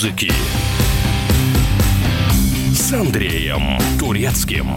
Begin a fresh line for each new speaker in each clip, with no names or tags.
музыки с Андреем Турецким.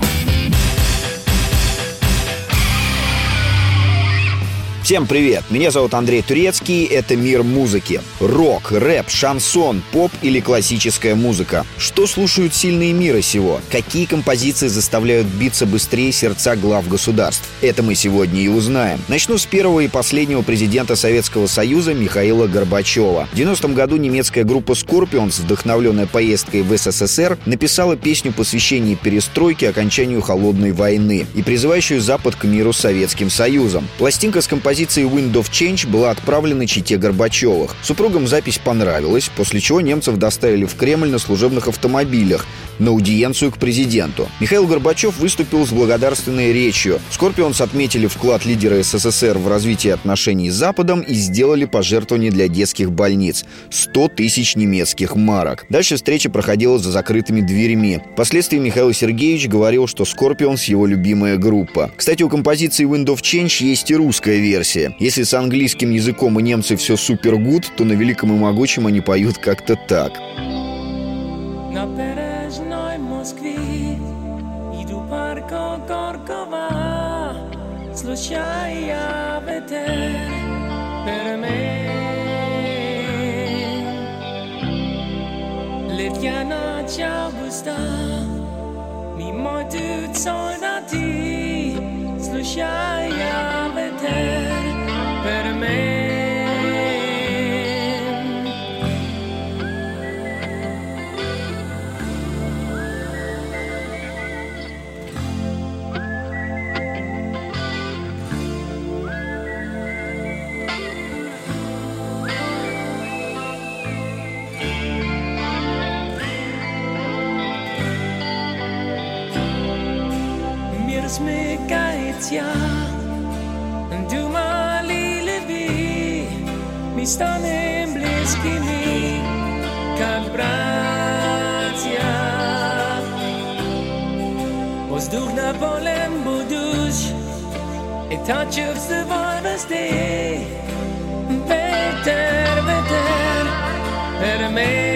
Всем привет! Меня зовут Андрей Турецкий, это «Мир музыки». Рок, рэп, шансон, поп или классическая музыка. Что слушают сильные мира сего? Какие композиции заставляют биться быстрее сердца глав государств? Это мы сегодня и узнаем. Начну с первого и последнего президента Советского Союза Михаила Горбачева. В 90-м году немецкая группа Scorpions, вдохновленная поездкой в СССР, написала песню посвящение перестройке окончанию Холодной войны и призывающую Запад к миру с Советским Союзом. Пластинка с композицией композиции Wind of Change была отправлена чите Горбачевых. Супругам запись понравилась, после чего немцев доставили в Кремль на служебных автомобилях на аудиенцию к президенту. Михаил Горбачев выступил с благодарственной речью. Скорпионс отметили вклад лидера СССР в развитие отношений с Западом и сделали пожертвование для детских больниц – 100 тысяч немецких марок. Дальше встреча проходила за закрытыми дверьми. Впоследствии Михаил Сергеевич говорил, что Скорпионс – его любимая группа. Кстати, у композиции Wind of Change есть и русская версия версия. Если с английским языком у немцы все супер good, то на великом и могучем они поют как-то так. На бережной Москве иду парко Горкова, случая ветер перемен. Летя ночь августа, мимо идут солдаты, случая ja, du ma lille vi, mi stanem bliski mi, kad brat ja. Vzduh na volem buduš, e ta će se vojvesti, veter, veter, per me.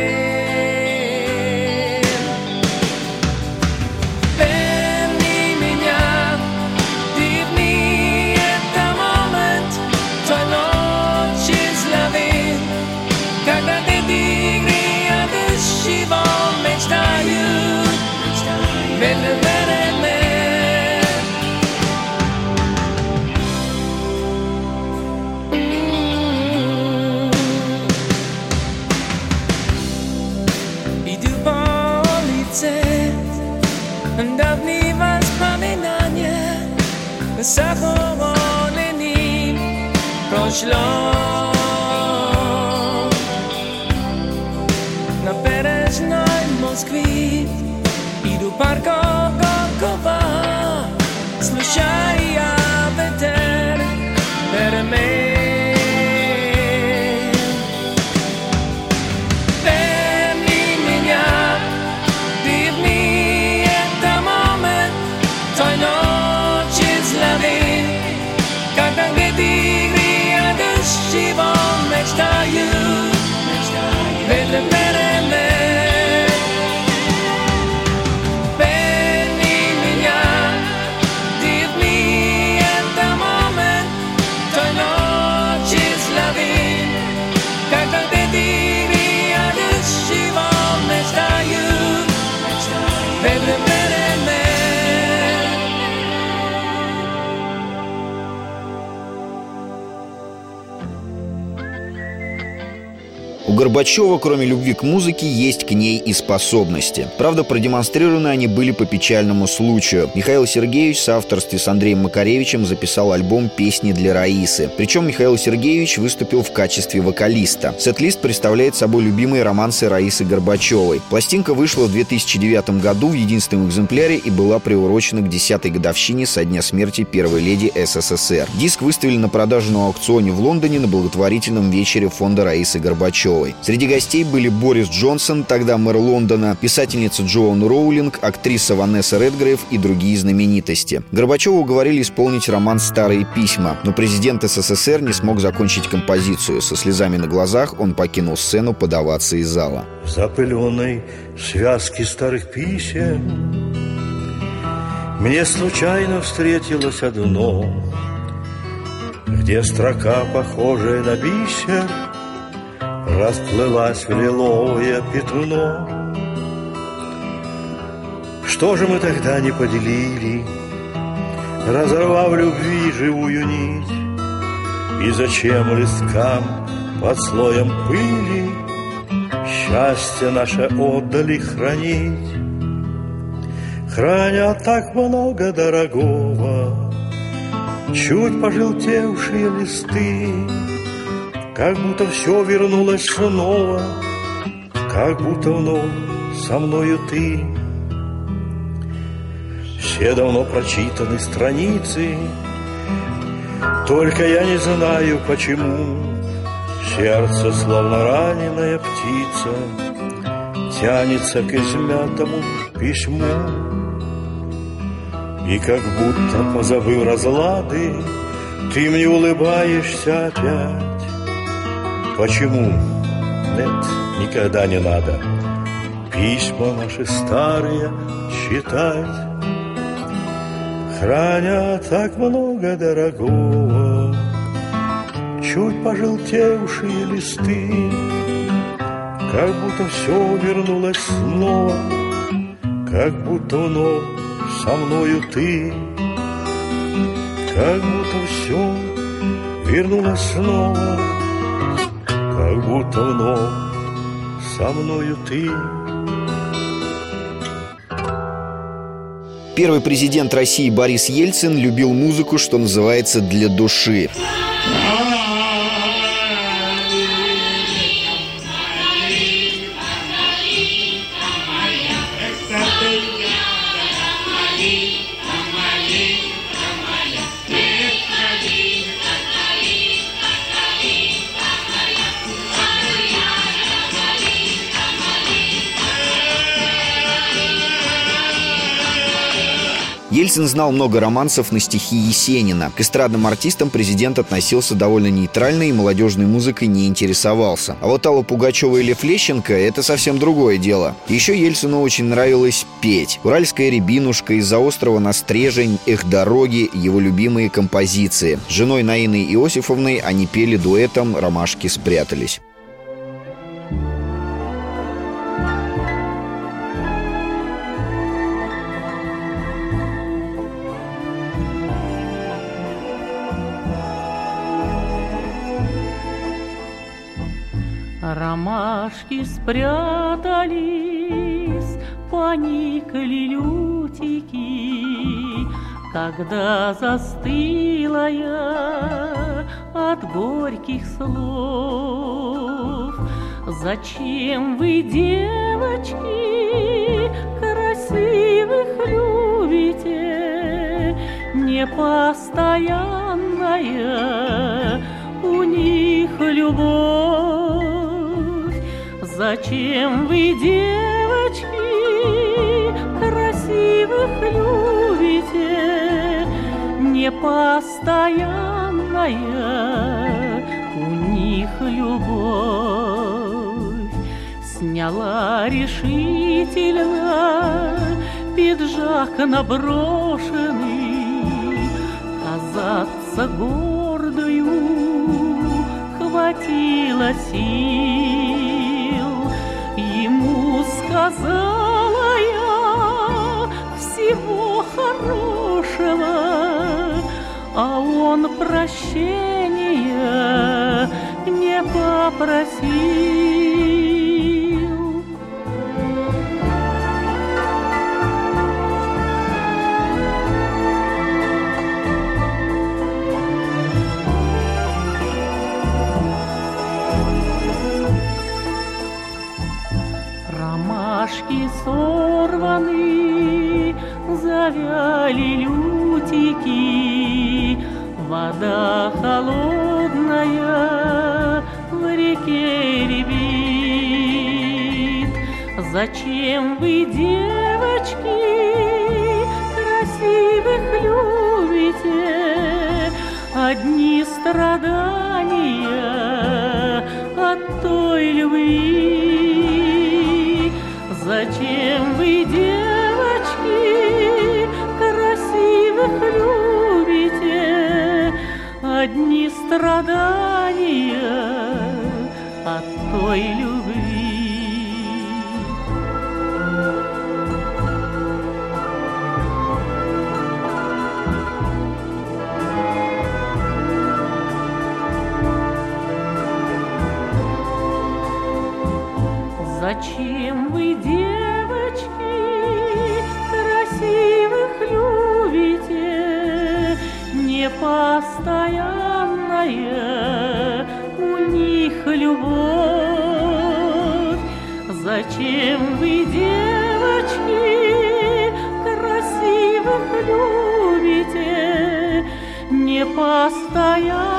Горбачева, кроме любви к музыке, есть к ней и способности. Правда, продемонстрированы они были по печальному случаю. Михаил Сергеевич в соавторстве с Андреем Макаревичем записал альбом «Песни для Раисы». Причем Михаил Сергеевич выступил в качестве вокалиста. Сет-лист представляет собой любимые романсы Раисы Горбачевой. Пластинка вышла в 2009 году в единственном экземпляре и была приурочена к 10-й годовщине со дня смерти первой леди СССР. Диск выставили на продажу на аукционе в Лондоне на благотворительном вечере фонда Раисы Горбачевой. Горбачевой. Среди гостей были Борис Джонсон, тогда мэр Лондона, писательница Джоан Роулинг, актриса Ванесса Редгрейв и другие знаменитости. Горбачеву уговорили исполнить роман «Старые письма», но президент СССР не смог закончить композицию. Со слезами на глазах он покинул сцену подаваться из зала.
В запыленной связке старых писем Мне случайно встретилось одно Где строка, похожая на бисер Расплылась в лиловое пятно. Что же мы тогда не поделили? Разорвав любви живую нить И зачем листкам под слоем пыли Счастье наше отдали хранить? Храня так много дорогого Чуть пожелтевшие листы как будто все вернулось снова, Как будто вновь со мною ты. Все давно прочитаны страницы, Только я не знаю, почему Сердце, словно раненая птица, Тянется к измятому письму. И как будто, позабыв разлады, Ты мне улыбаешься опять, Почему? Нет, никогда не надо. Письма наши старые читать. Храня так много дорогого. Чуть пожелтевшие листы. Как будто все вернулось снова. Как будто вновь со мною ты. Как будто все вернулось снова будто вновь со мною ты.
Первый президент России Борис Ельцин любил музыку, что называется, для души. Ельцин знал много романсов на стихи Есенина. К эстрадным артистам президент относился довольно нейтрально и молодежной музыкой не интересовался. А вот Алла Пугачева или Флещенко – это совсем другое дело. Еще Ельцину очень нравилось петь. «Уральская рябинушка», «Из-за острова на стрежень», «Эх, дороги» – его любимые композиции. С женой Наиной Иосифовной они пели дуэтом «Ромашки спрятались».
Ромашки спрятались, поникли лютики, Когда застыла я от горьких слов. Зачем вы, девочки, красивых любите, Непостоянная у них любовь? Зачем вы, девочки, красивых любите, Непостоянная у них любовь. Сняла решительно пиджак наброшенный, Казаться гордою хватило сил сказала я всего хорошего, а он прощения не попросил. сорваны, завяли лютики, вода холодная в реке ребит. Зачем вы, девочки, красивых любите? Одни страдают. Страдания от той любви. Вы, девочки, красивых любите? Непостоянная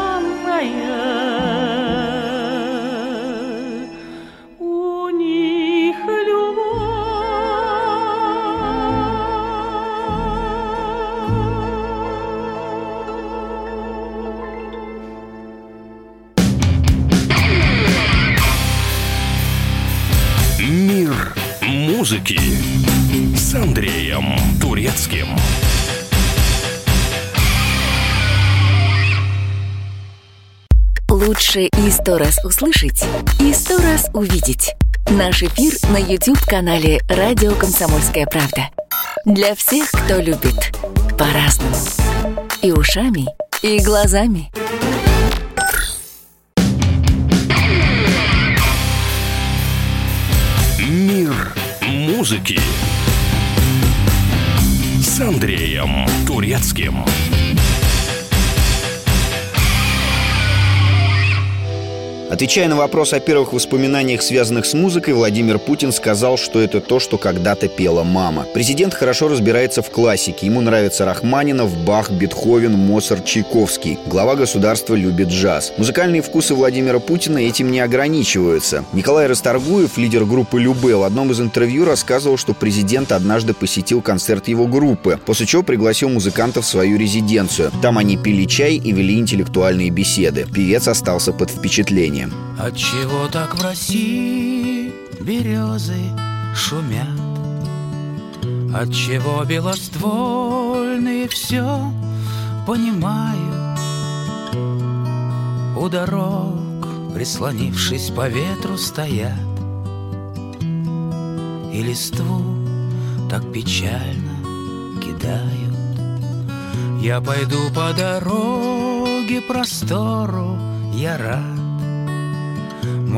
и сто раз услышать, и сто раз увидеть. Наш эфир на YouTube-канале «Радио Комсомольская правда». Для всех, кто любит по-разному. И ушами, и глазами.
Мир музыки с Андреем Турецким.
Отвечая на вопрос о первых воспоминаниях, связанных с музыкой, Владимир Путин сказал, что это то, что когда-то пела мама. Президент хорошо разбирается в классике. Ему нравится Рахманинов, Бах, Бетховен, Моцарт, Чайковский. Глава государства любит джаз. Музыкальные вкусы Владимира Путина этим не ограничиваются. Николай Расторгуев, лидер группы «Любе», в одном из интервью рассказывал, что президент однажды посетил концерт его группы, после чего пригласил музыкантов в свою резиденцию. Там они пили чай и вели интеллектуальные беседы. Певец остался под впечатлением.
Отчего так в России березы шумят? Отчего белоствольные все понимают? У дорог, прислонившись по ветру, стоят И листву так печально кидают Я пойду по дороге простору, я рад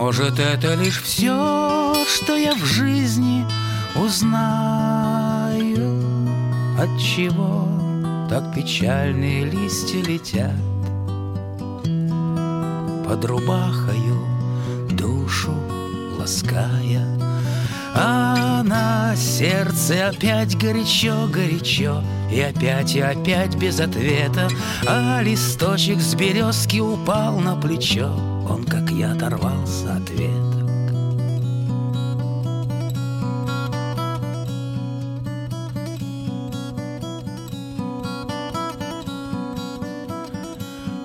может, это лишь все, что я в жизни узнаю, От чего так печальные листья летят? Под рубахою душу лаская А на сердце опять горячо-горячо И опять и опять без ответа А листочек с березки упал на плечо. Он, как я, оторвался от веток.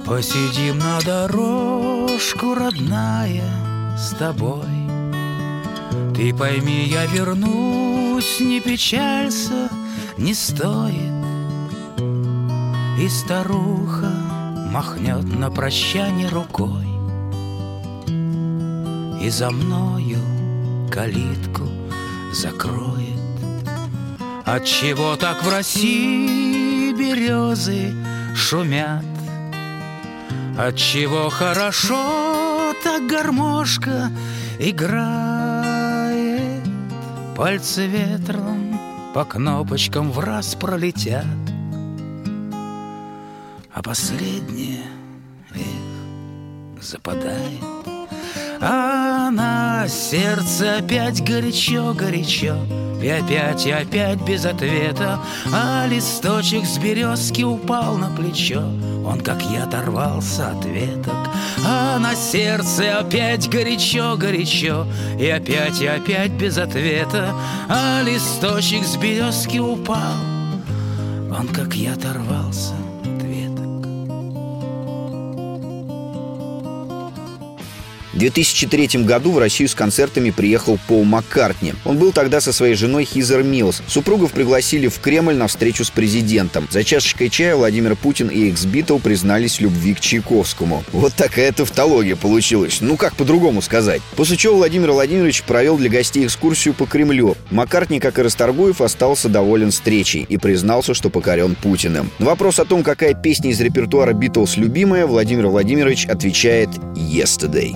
Посидим на дорожку, родная, с тобой. Ты пойми, я вернусь, не печалься, не стоит. И старуха махнет на прощание рукой И за мною калитку закроет. Отчего так в России березы шумят? Отчего хорошо так гармошка играет? Пальцы ветром по кнопочкам в раз пролетят. А последнее, эх, западает. А на сердце опять горячо-горячо И опять, и опять без ответа. А листочек с березки упал на плечо. Он, как я, оторвался от веток. А на сердце опять горячо-горячо И опять и опять без ответа. А листочек с березки упал. Он, как я, оторвался
В 2003 году в Россию с концертами приехал Пол Маккартни. Он был тогда со своей женой Хизер Милс. Супругов пригласили в Кремль на встречу с президентом. За чашечкой чая Владимир Путин и экс-битл признались в любви к Чайковскому. Вот такая тавтология получилась. Ну как по-другому сказать. После чего Владимир Владимирович провел для гостей экскурсию по Кремлю. Маккартни, как и Расторгуев, остался доволен встречей и признался, что покорен Путиным. На вопрос о том, какая песня из репертуара Битлз любимая, Владимир Владимирович отвечает «Yesterday».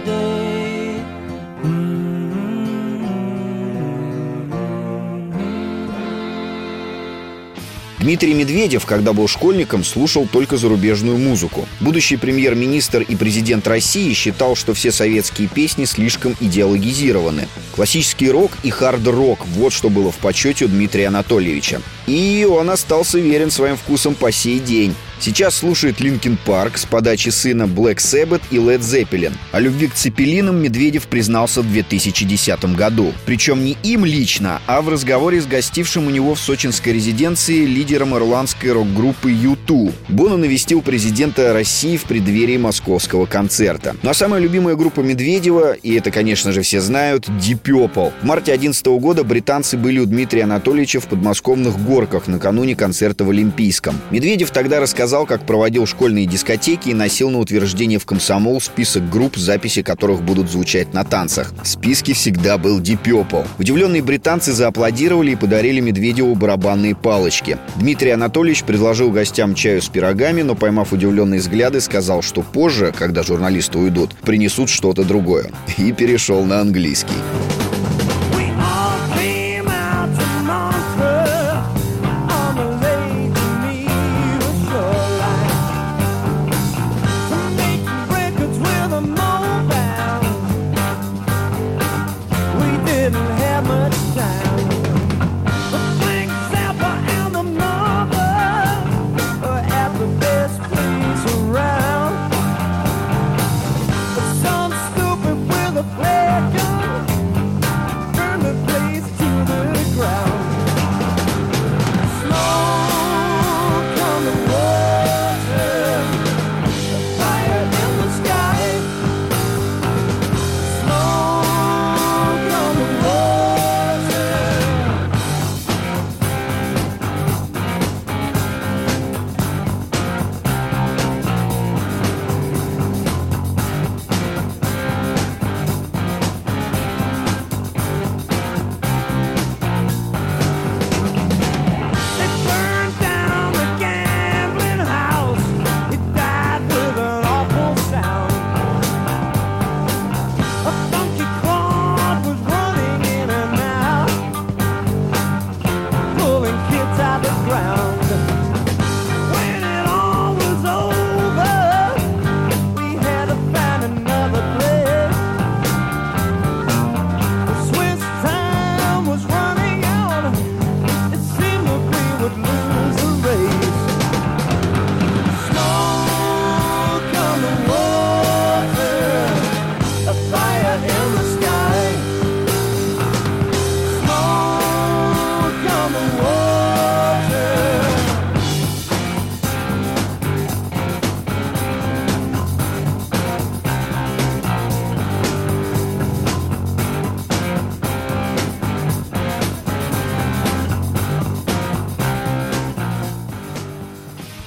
Дмитрий Медведев, когда был школьником, слушал только зарубежную музыку. Будущий премьер-министр и президент России считал, что все советские песни слишком идеологизированы. Классический рок и хард-рок – вот что было в почете у Дмитрия Анатольевича. И он остался верен своим вкусам по сей день. Сейчас слушает Linkin Park с подачи сына Black Sabbath и Led Zeppelin. О любви к цепелинам Медведев признался в 2010 году. Причем не им лично, а в разговоре с гостившим у него в сочинской резиденции лидером ирландской рок-группы U2. Боно навестил президента России в преддверии московского концерта. Ну а самая любимая группа Медведева, и это, конечно же, все знают, Deep Purple. В марте 2011 года британцы были у Дмитрия Анатольевича в подмосковных горках накануне концерта в Олимпийском. Медведев тогда рассказал как проводил школьные дискотеки и носил на утверждение в комсомол список групп, записи которых будут звучать на танцах. В списке всегда был Purple. Удивленные британцы зааплодировали и подарили Медведеву барабанные палочки. Дмитрий Анатольевич предложил гостям чаю с пирогами, но, поймав удивленные взгляды, сказал, что позже, когда журналисты уйдут, принесут что-то другое. И перешел на английский.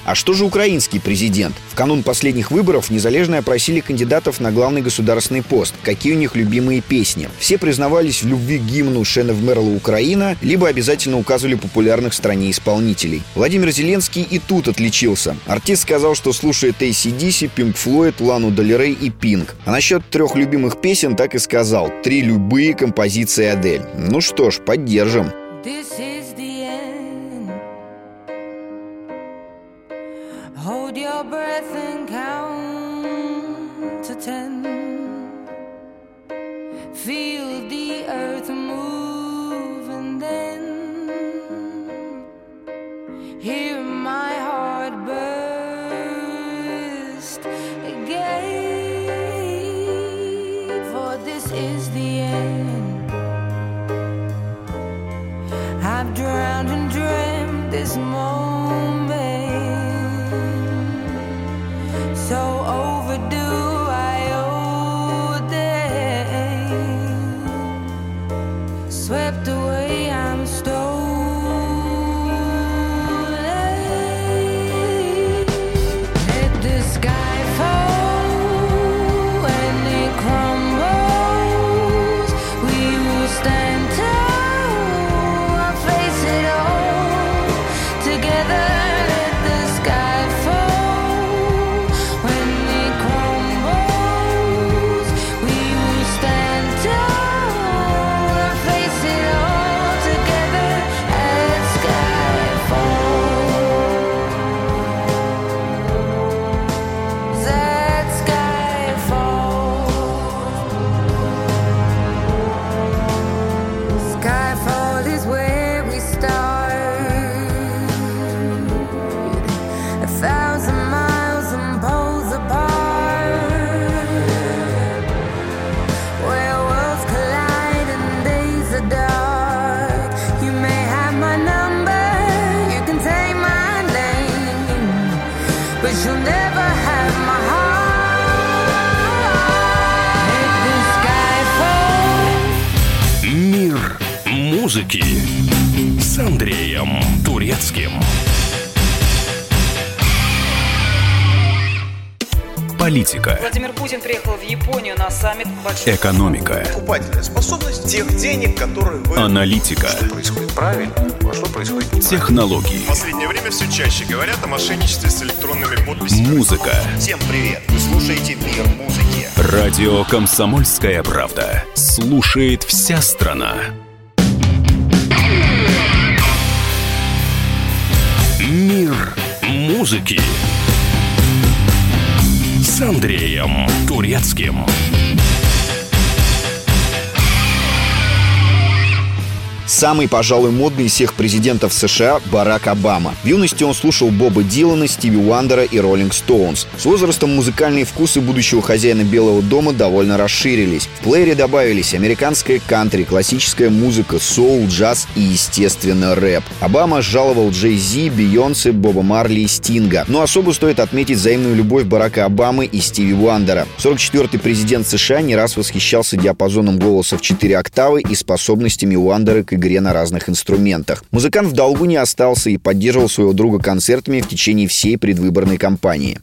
А что же украинский президент? В канун последних выборов незалежные опросили кандидатов на главный государственный пост. Какие у них любимые песни? Все признавались в любви к гимну Шена Мерла Украина, либо обязательно указывали популярных в стране исполнителей. Владимир Зеленский и тут отличился. Артист сказал, что слушает ACDC, Pink Floyd, Лану Долерей и Pink. А насчет трех любимых песен так и сказал. Три любые композиции Адель. Ну что ж, поддержим.
This
small большой
экономика,
покупательная способность тех денег, которые вы...
аналитика,
происходит правильно, а что происходит неправильно.
технологии,
В последнее время все чаще говорят о мошенничестве с электронными подписями.
музыка.
Всем привет! Вы слушаете «Мир музыки».
Радио «Комсомольская правда». Слушает вся страна.
Мир музыки с Андреем Турецким.
Самый, пожалуй, модный из всех президентов США – Барак Обама. В юности он слушал Боба Дилана, Стиви Уандера и Роллинг Стоунс. С возрастом музыкальные вкусы будущего хозяина Белого дома довольно расширились. В плеере добавились американская кантри, классическая музыка, соул, джаз и, естественно, рэп. Обама жаловал Джей Зи, Бейонсе, Боба Марли и Стинга. Но особо стоит отметить взаимную любовь Барака Обамы и Стиви Уандера. 44-й президент США не раз восхищался диапазоном голоса в 4 октавы и способностями Уандера к игре на разных инструментах. Музыкант в долгу не остался и поддерживал своего друга концертами в течение всей предвыборной кампании.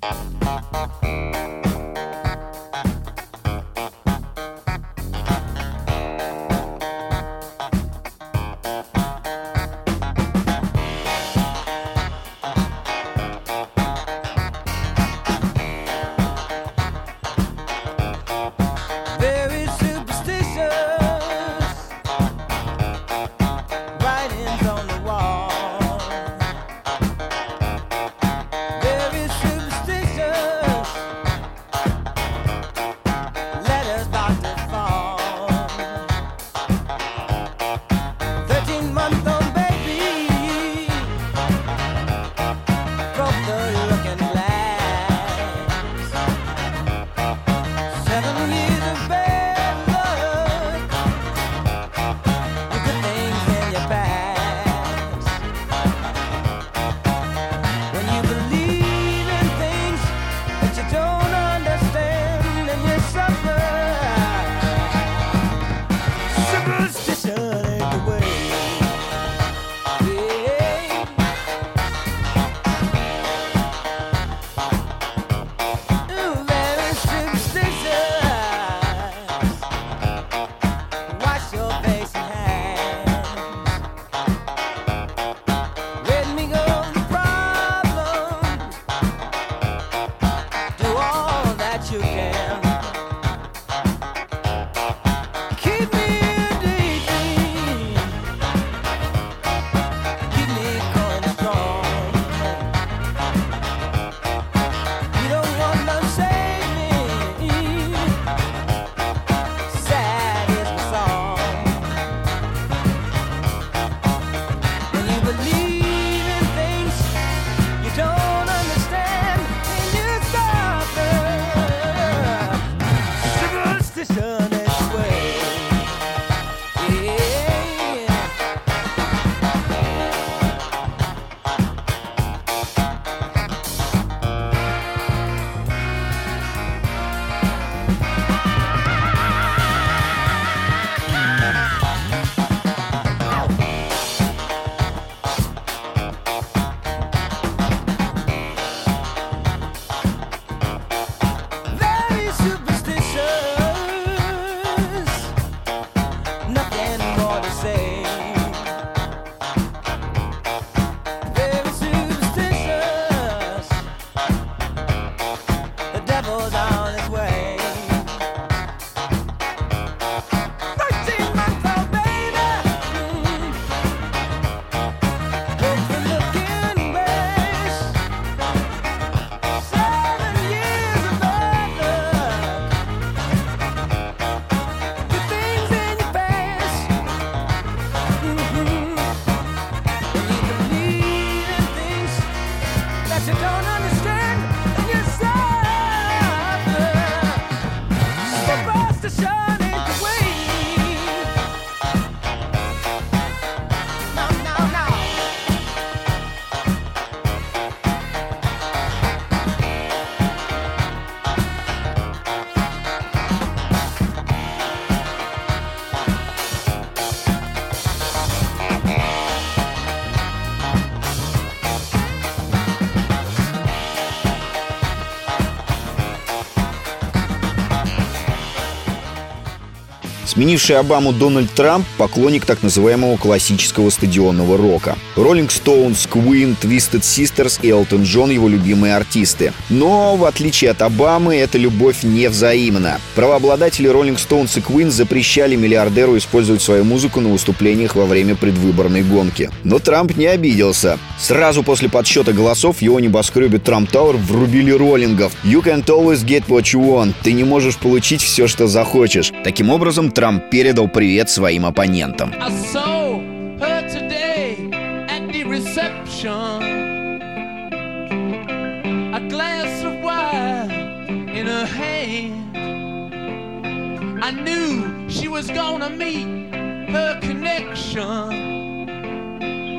Сменивший Обаму Дональд Трамп – поклонник так называемого классического стадионного рока. Роллинг Стоунс, Queen, Twisted Sisters и Элтон Джон – его любимые артисты. Но, в отличие от Обамы, эта любовь не взаимна. Правообладатели Роллинг Стоунс и Queen запрещали миллиардеру использовать свою музыку на выступлениях во время предвыборной гонки. Но Трамп не обиделся. Сразу после подсчета голосов его небоскребе Трамп Тауэр врубили роллингов. «You can't always get what you want». Ты не можешь получить все, что захочешь. Таким образом, Трамп передал привет своим оппонентам.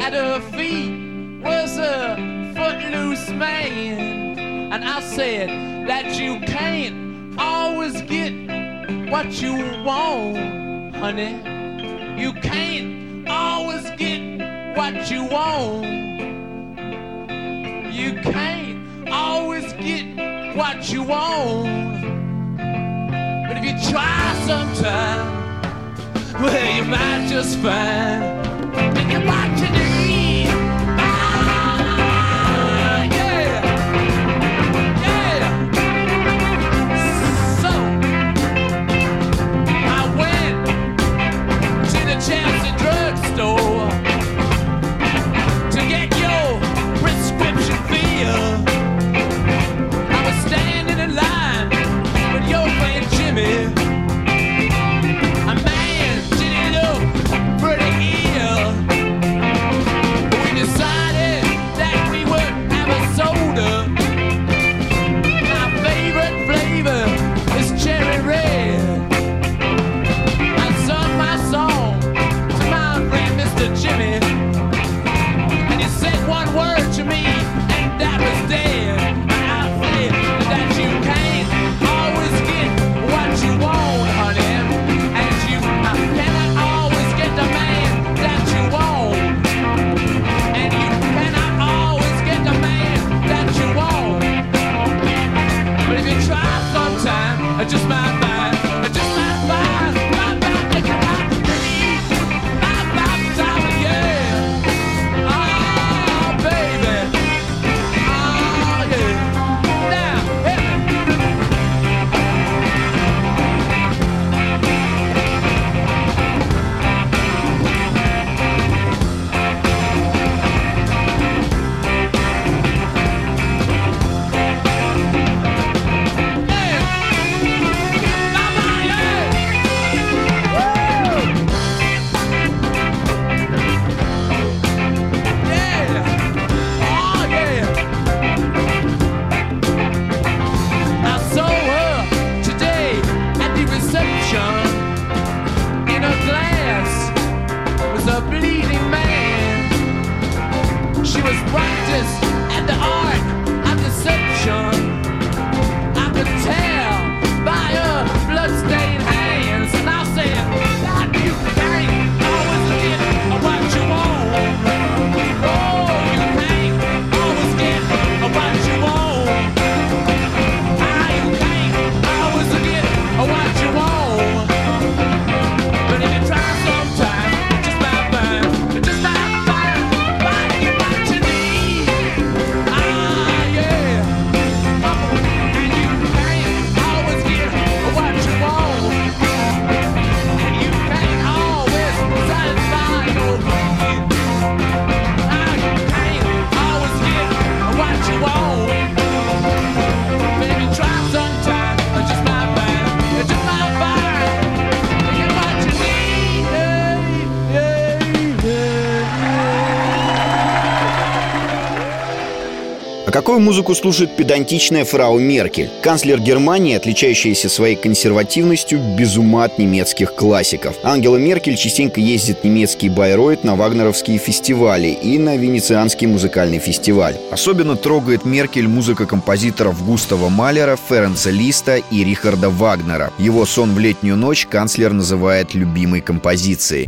At her feet was a footloose man. And I said that you can't always get what you want, honey. You can't always get what you want. You can't always get what you want. But if you try sometime, well, you might just find that you need.
Какую музыку слушает педантичная фрау Меркель? Канцлер Германии, отличающаяся своей консервативностью, без ума от немецких классиков. Ангела Меркель частенько ездит в немецкий Байройт на вагнеровские фестивали и на Венецианский музыкальный фестиваль. Особенно трогает Меркель музыка композиторов Густава Малера, Ференца Листа и Рихарда Вагнера. Его «Сон в летнюю ночь» канцлер называет любимой композицией.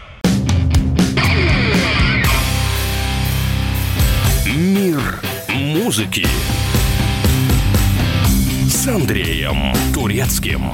Музыки с Андреем Турецким.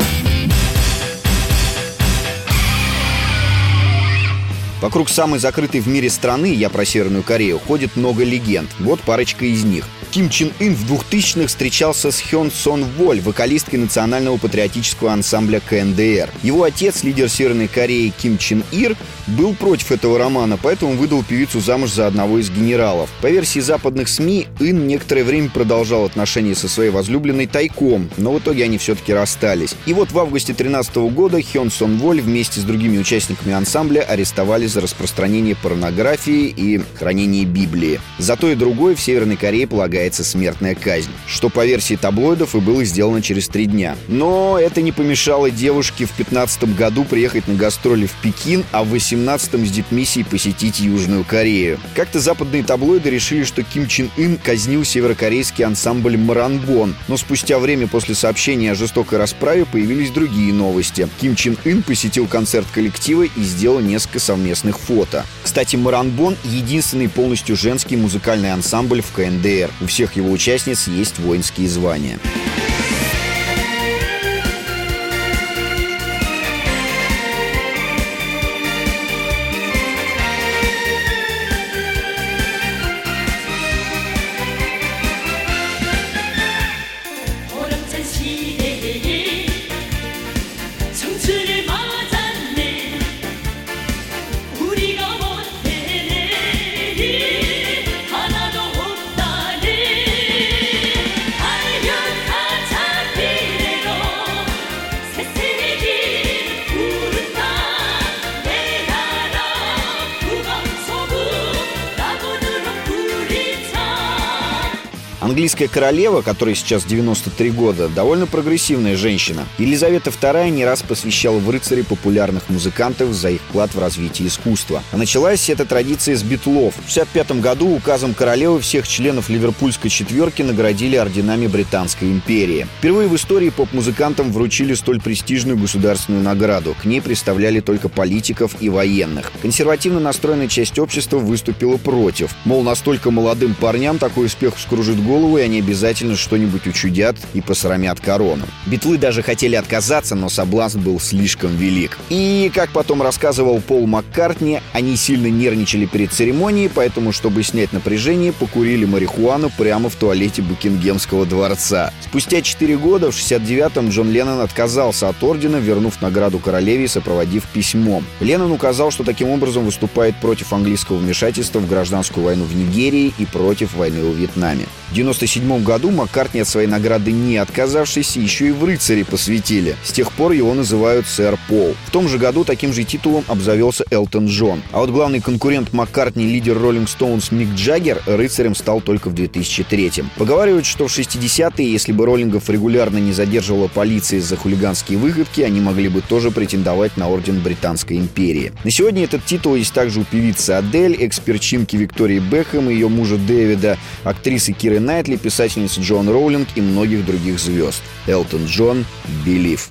Вокруг самой закрытой в мире страны, я про Северную Корею, ходит много легенд. Вот парочка из них. Ким Чен Ын в 2000-х встречался с Хён Сон Воль, вокалисткой национального патриотического ансамбля КНДР. Его отец, лидер Северной Кореи Ким Чен Ир, был против этого романа, поэтому выдал певицу замуж за одного из генералов. По версии западных СМИ, Ин некоторое время продолжал отношения со своей возлюбленной тайком, но в итоге они все-таки расстались. И вот в августе 2013 года Хён Сон Воль вместе с другими участниками ансамбля арестовали за распространение порнографии и хранение Библии. За то и другое в Северной Корее полагается смертная казнь, что по версии таблоидов и было сделано через три дня. Но это не помешало девушке в 2015 году приехать на гастроли в Пекин, а в 18 18-м с дипмиссией посетить Южную Корею. Как-то западные таблоиды решили, что Ким Чен Ын казнил северокорейский ансамбль «Маранбон». Но спустя время после сообщения о жестокой расправе появились другие новости. Ким Чен Ын посетил концерт коллектива и сделал несколько совместных фото. Кстати, «Маранбон» — единственный полностью женский музыкальный ансамбль в КНДР. У всех его участниц есть воинские звания. Английская королева, которой сейчас 93 года, довольно прогрессивная женщина. Елизавета II не раз посвящала в рыцари популярных музыкантов за их вклад в развитие искусства. А началась эта традиция с битлов. В 1965 году указом королевы всех членов ливерпульской четверки наградили орденами Британской империи. Впервые в истории поп-музыкантам вручили столь престижную государственную награду. К ней представляли только политиков и военных. Консервативно настроенная часть общества выступила против. Мол, настолько молодым парням такой успех вскружит голову, и они обязательно что-нибудь учудят и посрамят корону. Битлы даже хотели отказаться, но соблазн был слишком велик. И, как потом рассказывал Пол Маккартни, они сильно нервничали перед церемонией, поэтому, чтобы снять напряжение, покурили марихуану прямо в туалете Букингемского дворца. Спустя 4 года, в 69-м, Джон Леннон отказался от ордена, вернув награду королеве и сопроводив письмом. Леннон указал, что таким образом выступает против английского вмешательства в гражданскую войну в Нигерии и против войны во Вьетнаме. В 1997 году Маккартни от своей награды не отказавшийся еще и в рыцаре посвятили. С тех пор его называют сэр Пол. В том же году таким же титулом обзавелся Элтон Джон. А вот главный конкурент Маккартни, лидер Роллинг Стоунс Мик Джаггер, рыцарем стал только в 2003 -м. Поговаривают, что в 60-е, если бы роллингов регулярно не задерживала полиция за хулиганские выходки, они могли бы тоже претендовать на орден Британской империи. На сегодня этот титул есть также у певицы Адель, экс-перчимки Виктории Бекхэм и ее мужа Дэвида, актрисы Киры Найтли, писательница Джон Роулинг и многих других звезд. Элтон Джон, Белив.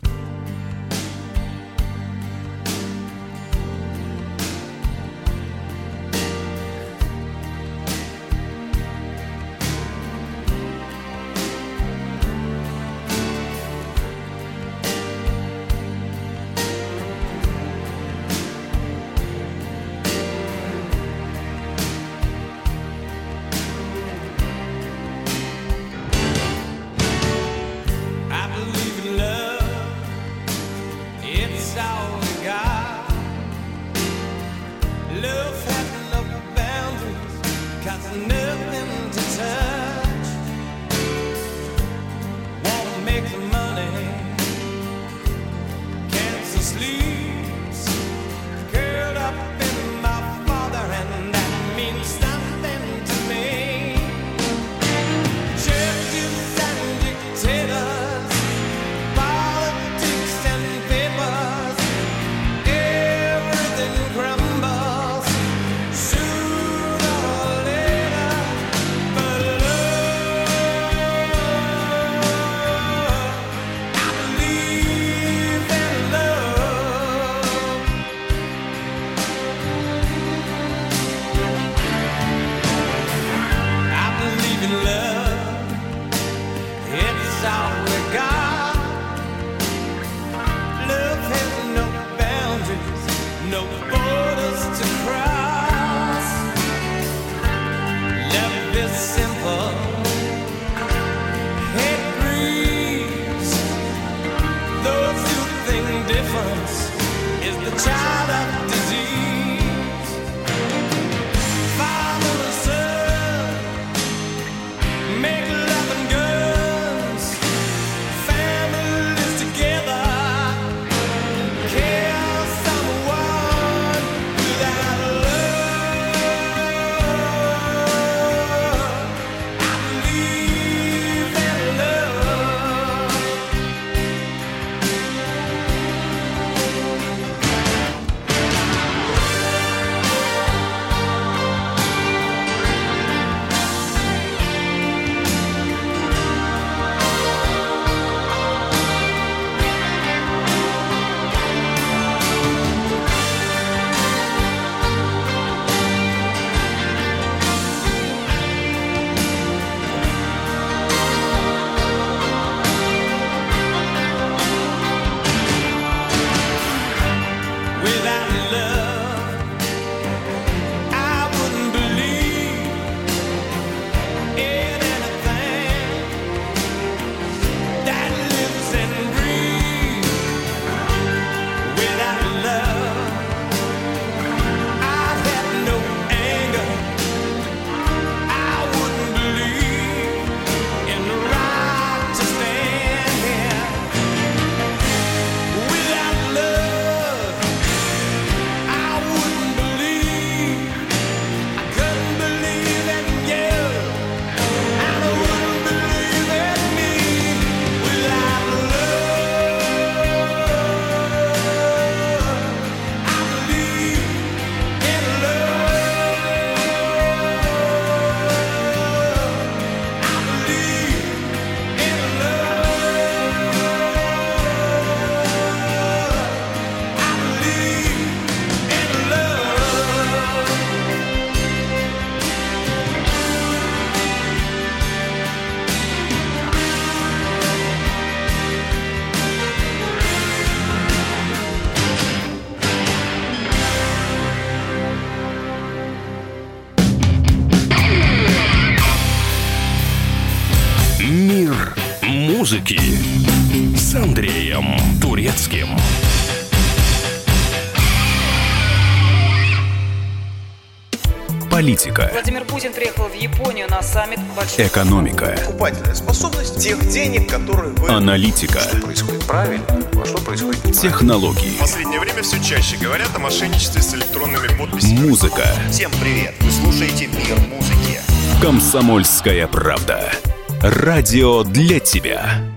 Саммит большой...
экономика,
Покупательная способность тех денег, которые вы...
аналитика,
происходит правильно, а что происходит
технологии,
В последнее время все чаще говорят о мошенничестве с электронными подписями.
музыка.
Всем привет! Вы слушаете «Мир музыки».
Комсомольская правда. Радио для тебя.